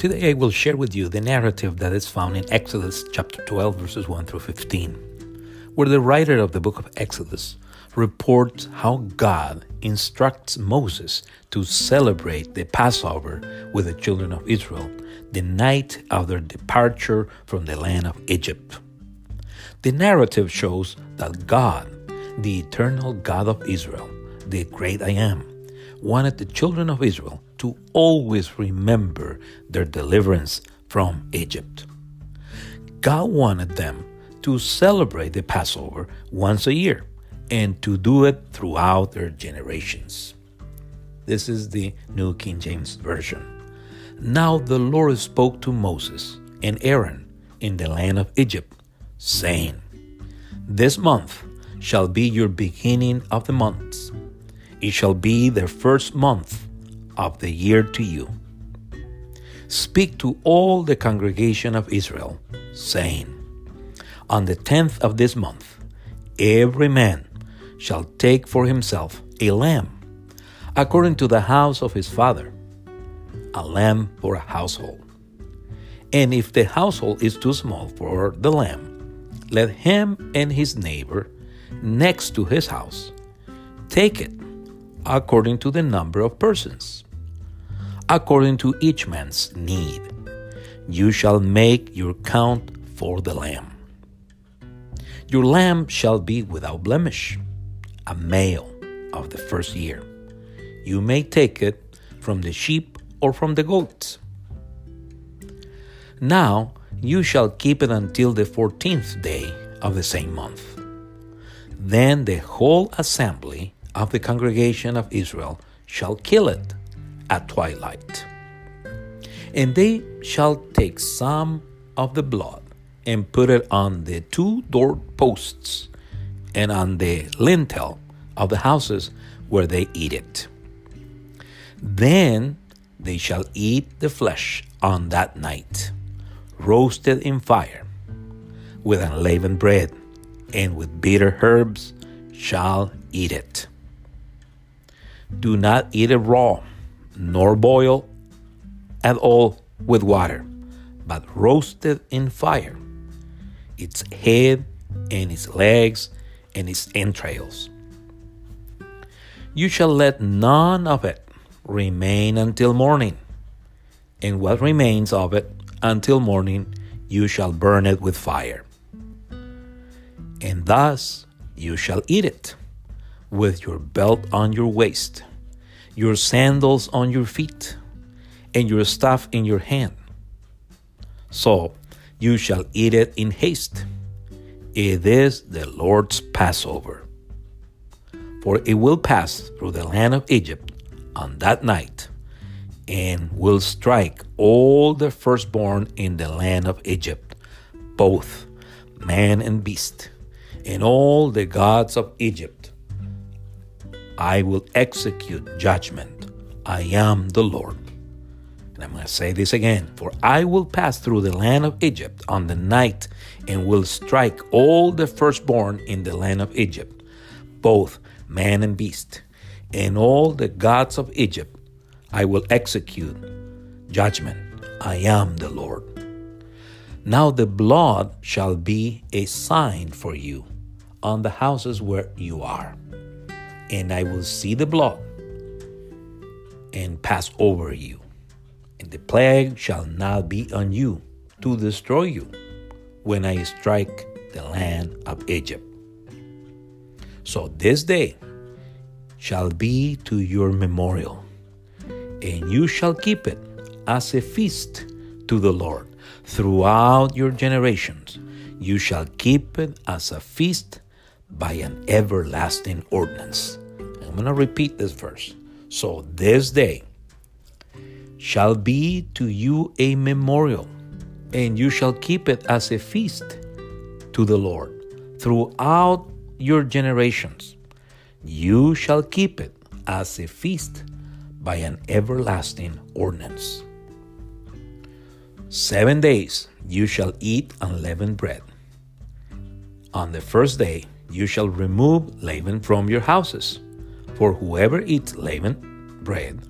Today I will share with you the narrative that is found in Exodus chapter 12, verses 1 through 15, where the writer of the book of Exodus reports how God instructs Moses to celebrate the Passover with the children of Israel the night of their departure from the land of Egypt. The narrative shows that God, the eternal God of Israel, the great I am, wanted the children of Israel to always remember their deliverance from Egypt. God wanted them to celebrate the Passover once a year and to do it throughout their generations. This is the New King James Version. Now the Lord spoke to Moses and Aaron in the land of Egypt, saying, This month shall be your beginning of the months. It shall be the first month of the year to you. Speak to all the congregation of Israel, saying, On the tenth of this month, every man shall take for himself a lamb, according to the house of his father, a lamb for a household. And if the household is too small for the lamb, let him and his neighbor next to his house take it according to the number of persons, according to each man's need. You shall make your count for the lamb. Your lamb shall be without blemish a male of the first year. You may take it from the sheep or from the goats. Now you shall keep it until the fourteenth day of the same month. Then the whole assembly of the congregation of Israel shall kill it at twilight. And they shall take some of the blood and put it on the two door posts and on the lintel of the houses where they eat it. Then they shall eat the flesh on that night, roasted in fire, with unleavened bread, and with bitter herbs shall eat it. Do not eat it raw, nor boil at all with water, but roast it in fire, its head and its legs and its entrails. You shall let none of it remain until morning, and what remains of it until morning you shall burn it with fire. And thus you shall eat it, with your belt on your waist, your sandals on your feet, and your staff in your hand. So you shall eat it in haste it is the Lord's Passover. For it will pass through the land of Egypt on that night, and will strike all the firstborn in the land of Egypt, both man and beast, and all the gods of Egypt. I will execute judgment. I am the Lord. And I'm going to say this again For I will pass through the land of Egypt on the night and will strike all the firstborn in the land of Egypt, both man and beast, and all the gods of Egypt. I will execute judgment. I am the Lord. Now the blood shall be a sign for you on the houses where you are. And I will see the blood and pass over you and the plague shall not be on you to destroy you when I strike the land of Egypt. So this day shall be to your memorial, and you shall keep it as a feast to the Lord throughout your generations. You shall keep it as a feast by an everlasting ordinance. I'm going to repeat this verse. So this day shall be to you a memorial, and you shall keep it as a feast to the Lord throughout your generations. You shall keep it as a feast by an everlasting ordinance. Seven days you shall eat unleavened bread. On the first day you shall remove leaven from your houses, for whoever eats leavened bread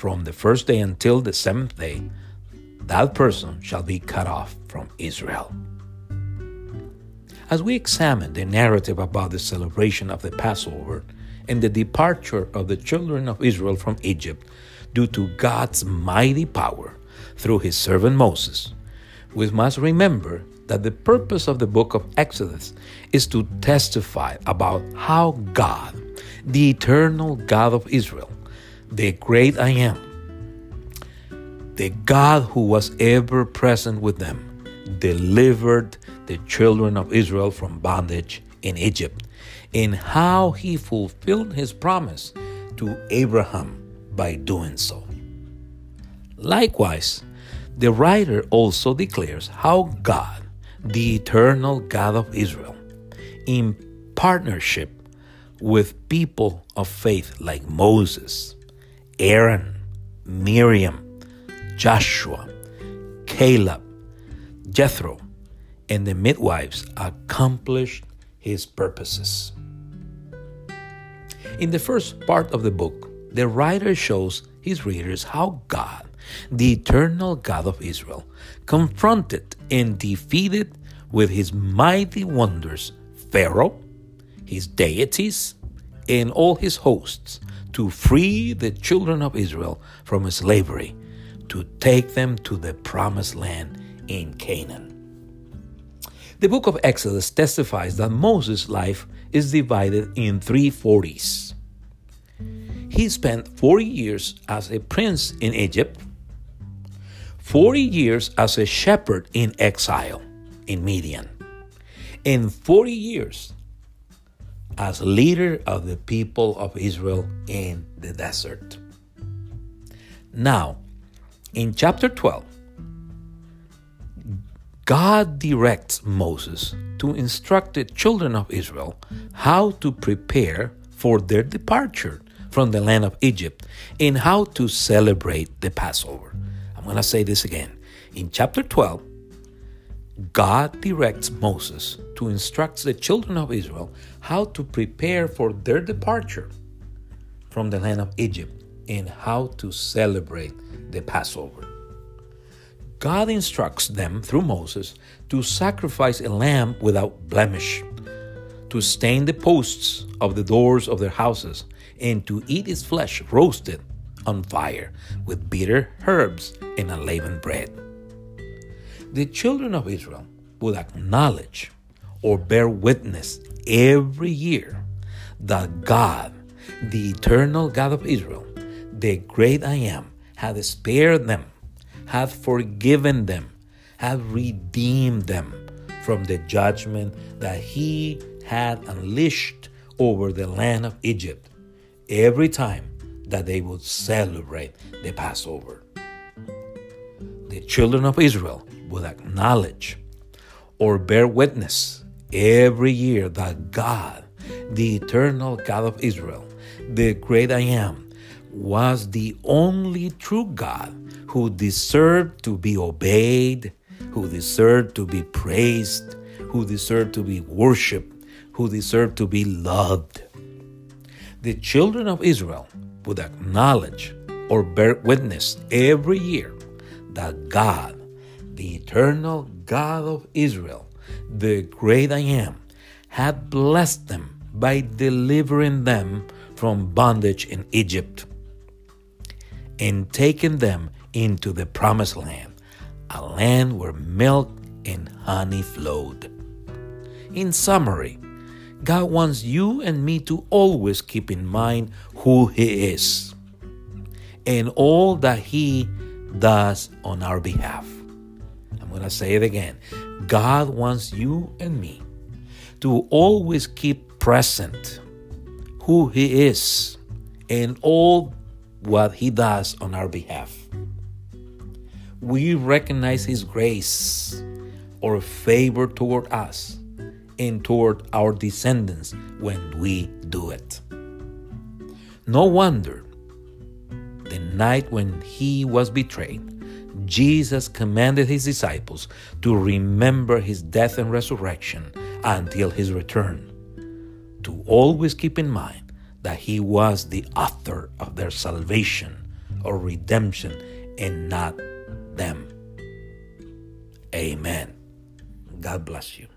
from the first day until the seventh day, that person shall be cut off from Israel. As we examine the narrative about the celebration of the Passover and the departure of the children of Israel from Egypt due to God's mighty power through his servant Moses, we must remember that the purpose of the book of Exodus is to testify about how God, the eternal God of Israel, the great I am, the God who was ever present with them, delivered the children of Israel from bondage in Egypt, and how he fulfilled his promise to Abraham by doing so. Likewise, the writer also declares how God, the eternal God of Israel, in partnership with people of faith like Moses, Aaron, Miriam, Joshua, Caleb, Jethro, and the midwives accomplished his purposes. In the first part of the book, the writer shows his readers how God, the eternal God of Israel, confronted and defeated with his mighty wonders Pharaoh, his deities, and all his hosts to free the children of Israel from slavery, to take them to the promised land in Canaan. The book of Exodus testifies that Moses' life is divided in three forties. He spent 40 years as a prince in Egypt, 40 years as a shepherd in exile in Midian, and 40 years as leader of the people of Israel in the desert. Now, in chapter 12, God directs Moses to instruct the children of Israel how to prepare for their departure from the land of Egypt and how to celebrate the Passover. I'm going to say this again. In chapter 12, God directs Moses to instruct the children of Israel how to prepare for their departure from the land of Egypt and how to celebrate the Passover. God instructs them through Moses to sacrifice a lamb without blemish, to stain the posts of the doors of their houses, and to eat its flesh roasted on fire with bitter herbs and unleavened bread. The children of Israel would acknowledge or bear witness every year that God, the eternal God of Israel, the great I am, had spared them, had forgiven them, had redeemed them from the judgment that he had unleashed over the land of Egypt every time that they would celebrate the Passover. The children of Israel would acknowledge or bear witness every year that God, the eternal God of Israel, the great I am, was the only true God who deserved to be obeyed, who deserved to be praised, who deserved to be worshiped, who deserved to be loved the children of Israel would acknowledge or bear witness every year that God, the eternal God of Israel, the great I am, had blessed them by delivering them from bondage in Egypt and taken them into the promised land, a land where milk and honey flowed. In summary, God wants you and me to always keep in mind who He is and all that He does on our behalf. I'm going to say it again. God wants you and me to always keep present who He is and all what He does on our behalf. We recognize His grace or favor toward us and toward our descendants when we do it. No wonder the night when he was betrayed, Jesus commanded his disciples to remember his death and resurrection until his return, to always keep in mind that he was the author of their salvation or redemption and not them. Amen. God bless you.